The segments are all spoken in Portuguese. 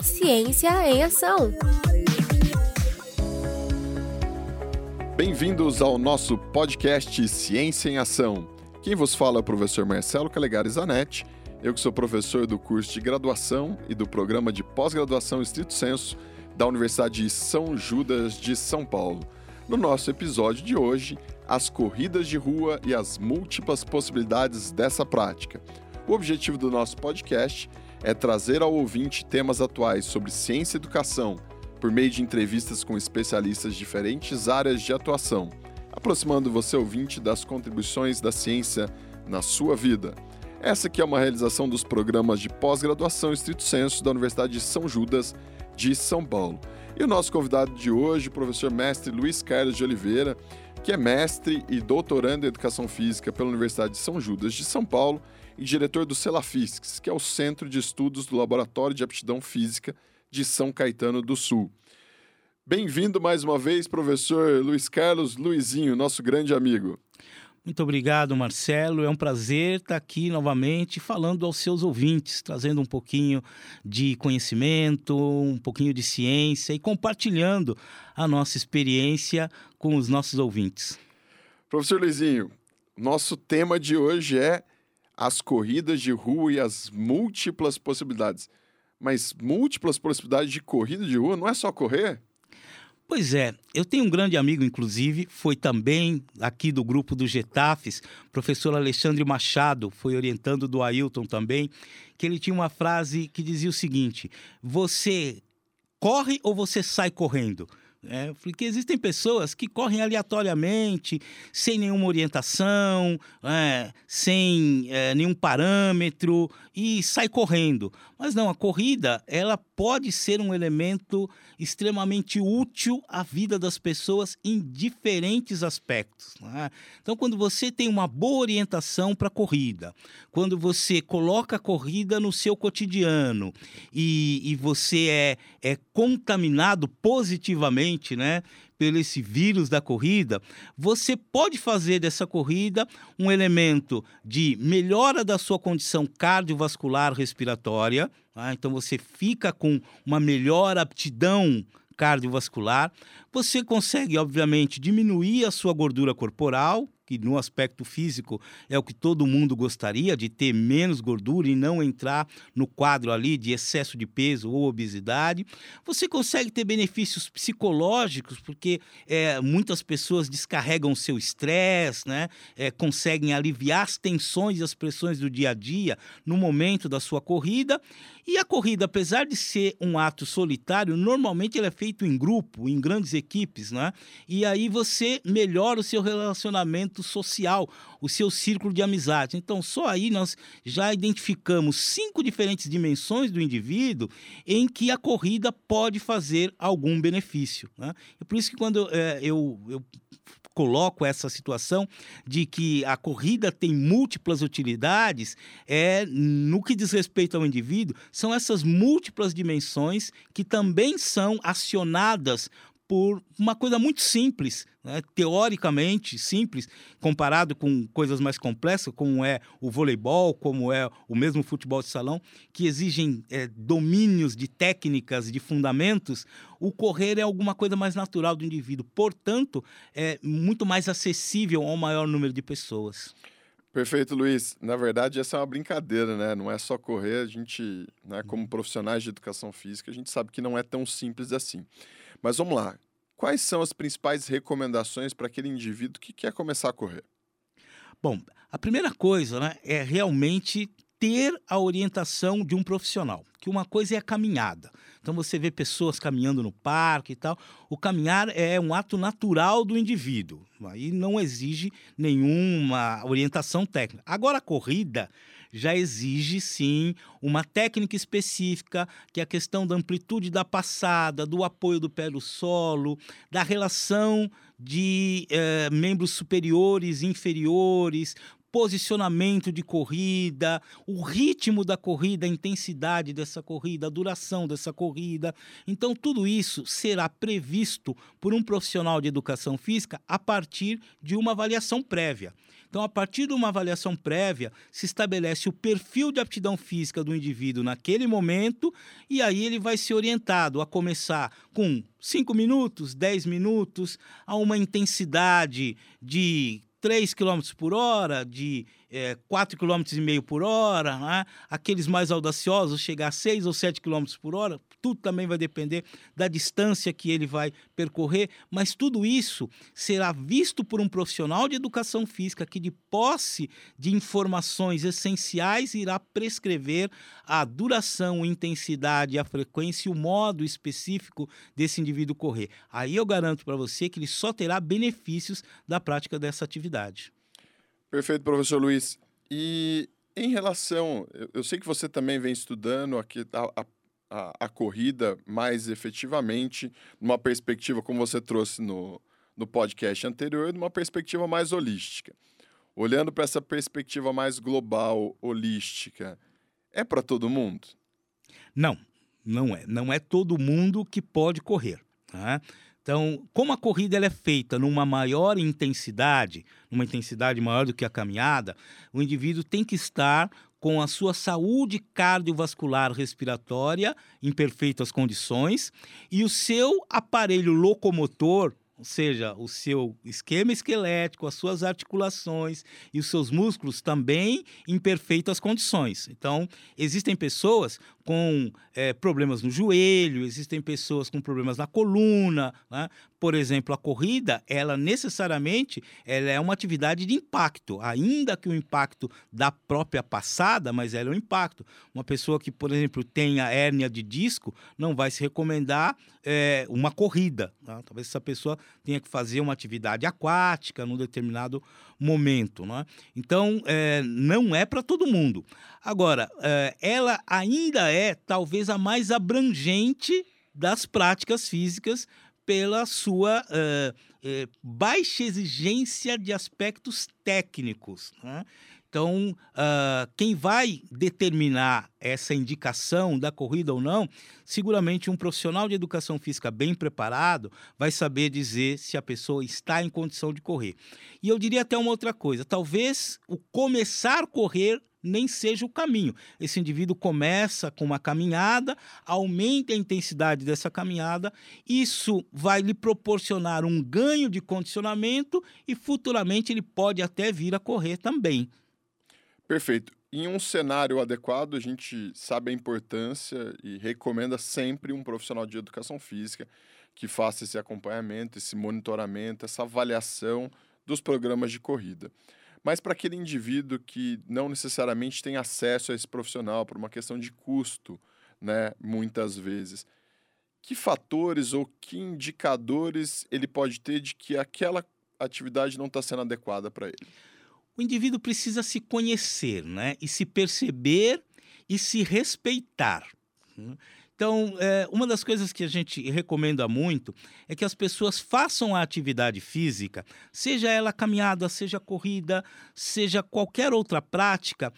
Ciência em Ação. Bem-vindos ao nosso podcast Ciência em Ação. Quem vos fala é o professor Marcelo Calegari Zanetti, eu que sou professor do curso de graduação e do programa de pós-graduação Estrito Senso da Universidade São Judas de São Paulo. No nosso episódio de hoje, as corridas de rua e as múltiplas possibilidades dessa prática. O objetivo do nosso podcast é trazer ao ouvinte temas atuais sobre ciência e educação, por meio de entrevistas com especialistas de diferentes áreas de atuação, aproximando você ouvinte das contribuições da ciência na sua vida. Essa aqui é uma realização dos programas de pós-graduação estrito senso da Universidade de São Judas de São Paulo. E o nosso convidado de hoje, o professor mestre Luiz Carlos de Oliveira, que é mestre e doutorando em Educação Física pela Universidade de São Judas de São Paulo e diretor do CELAFISCS, que é o Centro de Estudos do Laboratório de Aptidão Física de São Caetano do Sul. Bem-vindo mais uma vez, professor Luiz Carlos Luizinho, nosso grande amigo. Muito obrigado, Marcelo. É um prazer estar aqui novamente falando aos seus ouvintes, trazendo um pouquinho de conhecimento, um pouquinho de ciência e compartilhando a nossa experiência com os nossos ouvintes. Professor Luizinho, nosso tema de hoje é as corridas de rua e as múltiplas possibilidades. Mas múltiplas possibilidades de corrida de rua não é só correr? Pois é, eu tenho um grande amigo, inclusive, foi também aqui do grupo do Getafes, professor Alexandre Machado, foi orientando do Ailton também, que ele tinha uma frase que dizia o seguinte: Você corre ou você sai correndo? É, porque existem pessoas que correm aleatoriamente, sem nenhuma orientação, é, sem é, nenhum parâmetro e sai correndo. Mas não, a corrida ela pode ser um elemento extremamente útil à vida das pessoas em diferentes aspectos. É? Então, quando você tem uma boa orientação para a corrida, quando você coloca a corrida no seu cotidiano e, e você é, é contaminado positivamente, né? pelo esse vírus da corrida, você pode fazer dessa corrida um elemento de melhora da sua condição cardiovascular respiratória. Tá? Então você fica com uma melhor aptidão cardiovascular. Você consegue, obviamente, diminuir a sua gordura corporal, que no aspecto físico é o que todo mundo gostaria, de ter menos gordura e não entrar no quadro ali de excesso de peso ou obesidade. Você consegue ter benefícios psicológicos, porque é, muitas pessoas descarregam o seu estresse, né? É, conseguem aliviar as tensões e as pressões do dia a dia no momento da sua corrida. E a corrida, apesar de ser um ato solitário, normalmente ele é feito em grupo, em grandes equipes, né? E aí você melhora o seu relacionamento social, o seu círculo de amizade. Então, só aí nós já identificamos cinco diferentes dimensões do indivíduo em que a corrida pode fazer algum benefício. Né? É por isso que quando é, eu, eu coloco essa situação de que a corrida tem múltiplas utilidades, é no que diz respeito ao indivíduo, são essas múltiplas dimensões que também são acionadas por uma coisa muito simples, né? teoricamente simples, comparado com coisas mais complexas, como é o voleibol, como é o mesmo futebol de salão, que exigem é, domínios de técnicas, de fundamentos, o correr é alguma coisa mais natural do indivíduo. Portanto, é muito mais acessível ao maior número de pessoas. Perfeito, Luiz. Na verdade, essa é uma brincadeira, né? Não é só correr, a gente, né, como profissionais de educação física, a gente sabe que não é tão simples assim. Mas vamos lá. Quais são as principais recomendações para aquele indivíduo que quer começar a correr? Bom, a primeira coisa né, é realmente ter a orientação de um profissional, que uma coisa é a caminhada. Então você vê pessoas caminhando no parque e tal. O caminhar é um ato natural do indivíduo, aí não exige nenhuma orientação técnica. Agora a corrida já exige sim uma técnica específica, que é a questão da amplitude da passada, do apoio do pé no solo, da relação de eh, membros superiores e inferiores, posicionamento de corrida, o ritmo da corrida, a intensidade dessa corrida, a duração dessa corrida. Então, tudo isso será previsto por um profissional de educação física a partir de uma avaliação prévia. Então, a partir de uma avaliação prévia, se estabelece o perfil de aptidão física do indivíduo naquele momento, e aí ele vai ser orientado a começar com 5 minutos, 10 minutos, a uma intensidade de 3 km por hora, de é, 4,5 km por hora, né? aqueles mais audaciosos chegar a 6 ou 7 km por hora, tudo também vai depender da distância que ele vai percorrer, mas tudo isso será visto por um profissional de educação física que, de posse de informações essenciais, irá prescrever a duração, a intensidade, a frequência e o modo específico desse indivíduo correr. Aí eu garanto para você que ele só terá benefícios da prática dessa atividade. Perfeito, professor Luiz. E em relação, eu, eu sei que você também vem estudando aqui a, a, a, corrida mais efetivamente, numa perspectiva, como você trouxe no, no podcast anterior, numa perspectiva mais holística. Olhando para essa perspectiva mais global, holística, é para todo mundo? Não, não é. Não é todo mundo que pode correr. Tá? Então, como a corrida ela é feita numa maior intensidade, numa intensidade maior do que a caminhada, o indivíduo tem que estar com a sua saúde cardiovascular respiratória em perfeitas condições e o seu aparelho locomotor ou seja, o seu esquema esquelético, as suas articulações e os seus músculos também em perfeitas condições. Então, existem pessoas com é, problemas no joelho, existem pessoas com problemas na coluna. Né? Por exemplo, a corrida, ela necessariamente ela é uma atividade de impacto, ainda que o impacto da própria passada, mas ela é um impacto. Uma pessoa que, por exemplo, tenha hérnia de disco, não vai se recomendar é, uma corrida. Tá? Talvez essa pessoa tenha que fazer uma atividade aquática num determinado momento. Né? Então, é, não é para todo mundo. Agora, é, ela ainda é talvez a mais abrangente das práticas físicas pela sua uh, uh, baixa exigência de aspectos técnicos. Né? Então, uh, quem vai determinar essa indicação da corrida ou não, seguramente um profissional de educação física bem preparado vai saber dizer se a pessoa está em condição de correr. E eu diria até uma outra coisa: talvez o começar a correr nem seja o caminho. Esse indivíduo começa com uma caminhada, aumenta a intensidade dessa caminhada, isso vai lhe proporcionar um ganho de condicionamento e futuramente ele pode até vir a correr também. Perfeito. Em um cenário adequado, a gente sabe a importância e recomenda sempre um profissional de educação física que faça esse acompanhamento, esse monitoramento, essa avaliação dos programas de corrida. Mas para aquele indivíduo que não necessariamente tem acesso a esse profissional por uma questão de custo, né, muitas vezes, que fatores ou que indicadores ele pode ter de que aquela atividade não está sendo adequada para ele? O indivíduo precisa se conhecer, né, e se perceber e se respeitar. Então, é, uma das coisas que a gente recomenda muito é que as pessoas façam a atividade física, seja ela caminhada, seja corrida, seja qualquer outra prática,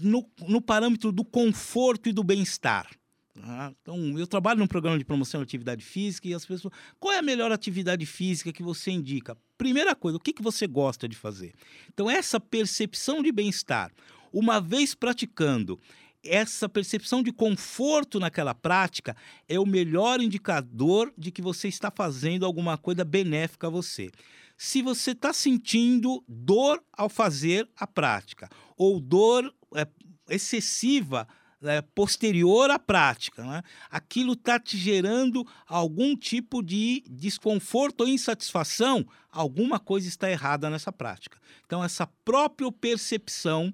no, no parâmetro do conforto e do bem-estar. Tá? então, eu trabalho num programa de promoção de atividade física e as pessoas. Qual é a melhor atividade física que você indica? Primeira coisa, o que, que você gosta de fazer? Então, essa percepção de bem-estar, uma vez praticando, essa percepção de conforto naquela prática é o melhor indicador de que você está fazendo alguma coisa benéfica a você. Se você está sentindo dor ao fazer a prática, ou dor é, excessiva é, posterior à prática, né? aquilo está te gerando algum tipo de desconforto ou insatisfação, alguma coisa está errada nessa prática. Então, essa própria percepção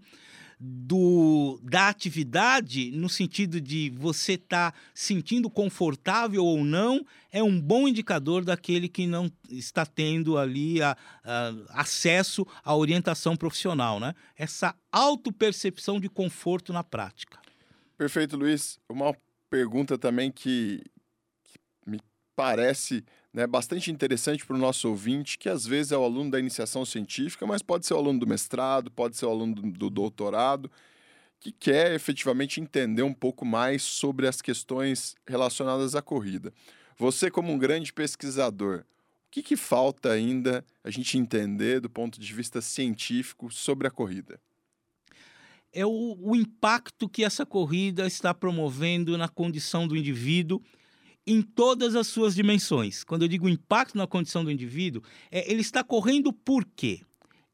do, da atividade, no sentido de você estar tá sentindo confortável ou não, é um bom indicador daquele que não está tendo ali a, a, acesso à orientação profissional, né? Essa autopercepção de conforto na prática. Perfeito, Luiz. Uma pergunta também que, que me parece né, bastante interessante para o nosso ouvinte, que às vezes é o aluno da iniciação científica, mas pode ser o aluno do mestrado, pode ser o aluno do, do doutorado, que quer efetivamente entender um pouco mais sobre as questões relacionadas à corrida. Você, como um grande pesquisador, o que, que falta ainda a gente entender do ponto de vista científico sobre a corrida? É o, o impacto que essa corrida está promovendo na condição do indivíduo em todas as suas dimensões. Quando eu digo impacto na condição do indivíduo, é, ele está correndo por quê?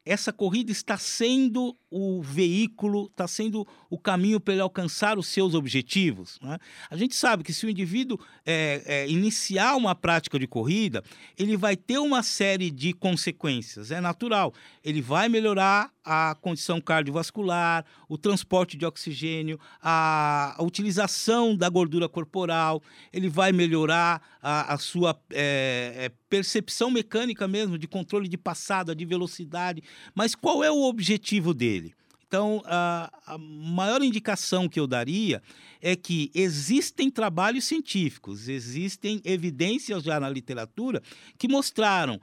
Essa corrida está sendo o veículo, está sendo o caminho para ele alcançar os seus objetivos. Né? A gente sabe que se o indivíduo é, é, iniciar uma prática de corrida, ele vai ter uma série de consequências, é natural. Ele vai melhorar a condição cardiovascular, o transporte de oxigênio, a, a utilização da gordura corporal, ele vai melhorar a, a sua é, é percepção mecânica mesmo, de controle de passada, de velocidade. Mas qual é o objetivo dele? Então, a, a, maior indicação que eu daria é que existem trabalhos científicos, existem evidências já na literatura que mostraram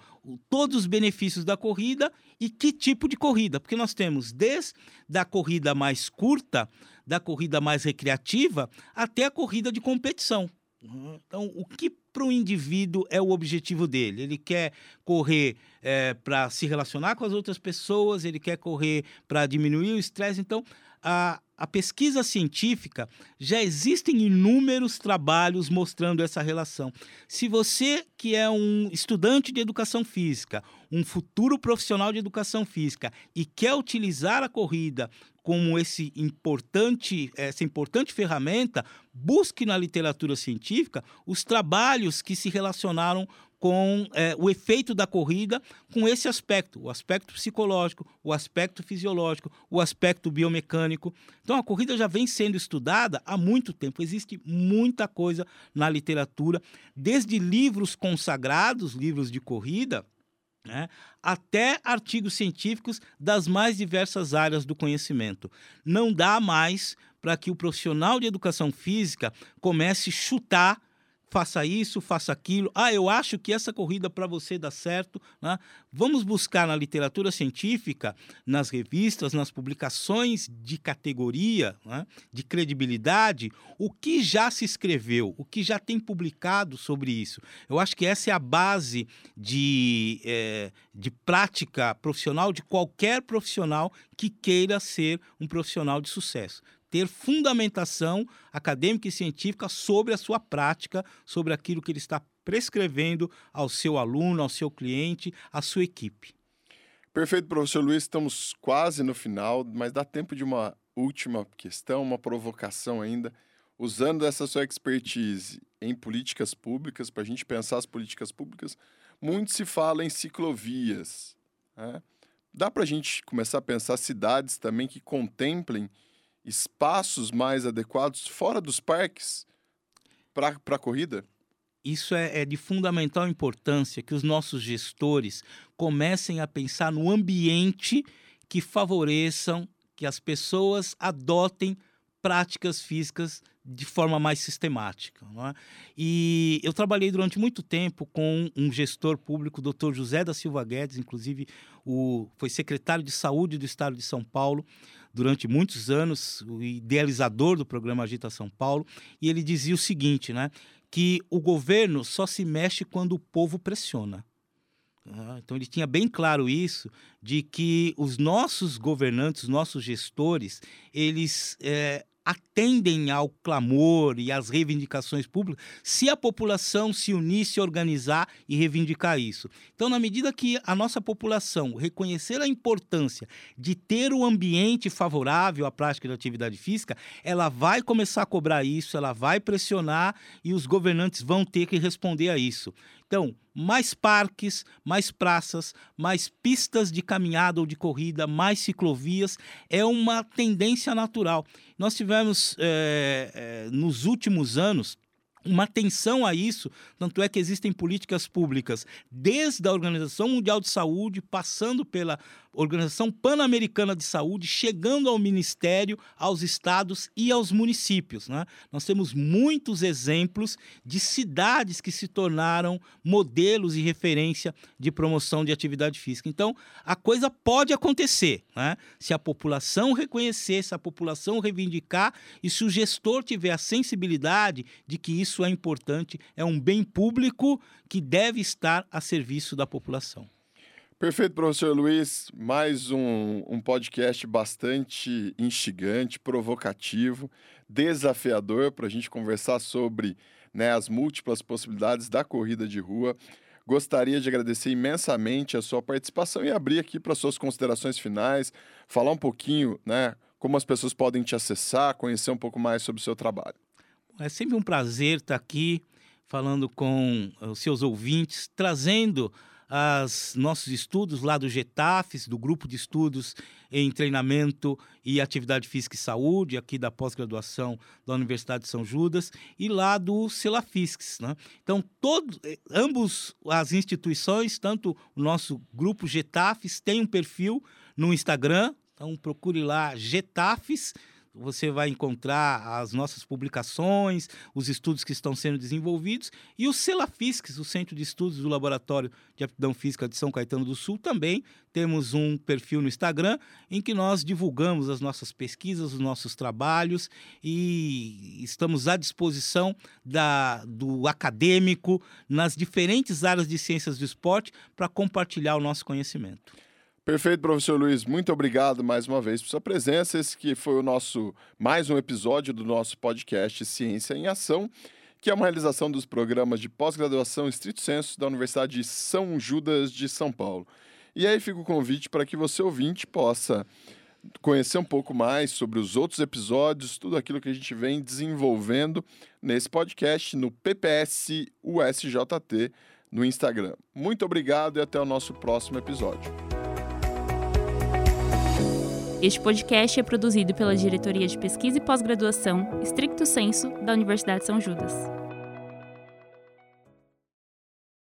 todos os benefícios da corrida e que tipo de corrida, porque nós temos desde a corrida mais curta, da corrida mais recreativa, até a corrida de competição. Então, o que para o indivíduo é o objetivo dele? Ele quer correr é, para se relacionar com as outras pessoas, ele quer correr para diminuir o estresse. Então, a, a pesquisa científica já existem inúmeros trabalhos mostrando essa relação. Se você que é um estudante de educação física, um futuro profissional de educação física e quer utilizar a corrida como esse importante, essa importante ferramenta, busque na literatura científica os trabalhos que se relacionaram com é, o efeito da corrida com esse aspecto, o aspecto psicológico, o aspecto fisiológico, o aspecto biomecânico. Então a corrida já vem sendo estudada há muito tempo. Existe muita coisa na literatura, desde livros consagrados, livros de corrida, né, até artigos científicos das mais diversas áreas do conhecimento. Não dá mais para que o profissional de educação física comece a chutar faça isso, faça aquilo. Ah, eu acho que essa corrida para você dá certo. Né? Vamos buscar na literatura científica, nas revistas, nas publicações de categoria, né? de credibilidade, o que já se escreveu, o que já tem publicado sobre isso. Eu acho que essa é a base de, é, de prática profissional de qualquer profissional que queira ser um profissional de sucesso ter fundamentação acadêmica e científica sobre a sua prática, sobre aquilo que ele está prescrevendo ao seu aluno, ao seu cliente, à sua equipe. Perfeito, professor Luiz. Estamos quase no final, mas dá tempo de uma última questão, uma provocação ainda. Usando essa sua expertise em políticas públicas, para a gente pensar as políticas públicas, muito se fala em ciclovias. Né? Dá para a gente começar a pensar cidades também que contemplem espaços mais adequados fora dos parques para a corrida? Isso é, é, de fundamental importância que os nossos gestores comecem a pensar no ambiente que favoreçam que as pessoas adotem práticas físicas de forma mais sistemática. É? E eu trabalhei durante muito tempo com um gestor público, o Dr. José da Silva Guedes, inclusive o, foi secretário de Saúde do Estado de São Paulo durante muitos anos, o idealizador do programa Agita São Paulo, e ele dizia o seguinte, né, que o governo só se mexe quando o povo pressiona. Ah, então ele tinha bem claro isso, de que os nossos governantes, os nossos gestores, eles é, atendem ao clamor e às reivindicações públicas se a população se unir, se organizar e reivindicar isso. Então, na medida que a nossa população reconhecer a importância de ter o um ambiente favorável à prática de atividade física, ela vai começar a cobrar isso, ela vai pressionar e os governantes vão ter que responder a isso. Então, mais parques, mais praças, mais pistas de caminhada ou de corrida, mais ciclovias, é uma tendência natural. Nós tivemos, é, é, nos últimos anos, uma atenção a isso, tanto é que existem políticas públicas, desde a Organização Mundial de Saúde, passando pela Organização Pan-Americana de Saúde, chegando ao Ministério, aos estados e aos municípios. Né? Nós temos muitos exemplos de cidades que se tornaram modelos e referência de promoção de atividade física. Então, a coisa pode acontecer, né? se a população reconhecer, se a população reivindicar e se o gestor tiver a sensibilidade de que isso é importante, é um bem público que deve estar a serviço da população. Perfeito, professor Luiz. Mais um, um podcast bastante instigante, provocativo, desafiador para a gente conversar sobre né, as múltiplas possibilidades da corrida de rua. Gostaria de agradecer imensamente a sua participação e abrir aqui para suas considerações finais, falar um pouquinho, né, como as pessoas podem te acessar, conhecer um pouco mais sobre o seu trabalho. É sempre um prazer estar aqui falando com os seus ouvintes, trazendo os nossos estudos lá do GETAFES, do Grupo de Estudos em Treinamento e Atividade Física e Saúde, aqui da pós-graduação da Universidade de São Judas, e lá do CELAFISCS. Né? Então, todos, eh, ambos as instituições, tanto o nosso grupo GETAFES, tem um perfil no Instagram, então procure lá GETAFES, você vai encontrar as nossas publicações, os estudos que estão sendo desenvolvidos e o CELAFISCS, o Centro de Estudos do Laboratório de Aptidão Física de São Caetano do Sul, também temos um perfil no Instagram em que nós divulgamos as nossas pesquisas, os nossos trabalhos e estamos à disposição da, do acadêmico nas diferentes áreas de ciências do esporte para compartilhar o nosso conhecimento. Perfeito, professor Luiz. Muito obrigado mais uma vez por sua presença. Esse que foi o nosso mais um episódio do nosso podcast Ciência em Ação, que é uma realização dos programas de pós-graduação estrito senso da Universidade de São Judas de São Paulo. E aí fica o convite para que você ouvinte possa conhecer um pouco mais sobre os outros episódios, tudo aquilo que a gente vem desenvolvendo nesse podcast no PPS USJT no Instagram. Muito obrigado e até o nosso próximo episódio. Este podcast é produzido pela Diretoria de Pesquisa e Pós-Graduação, Stricto Senso, da Universidade de São Judas.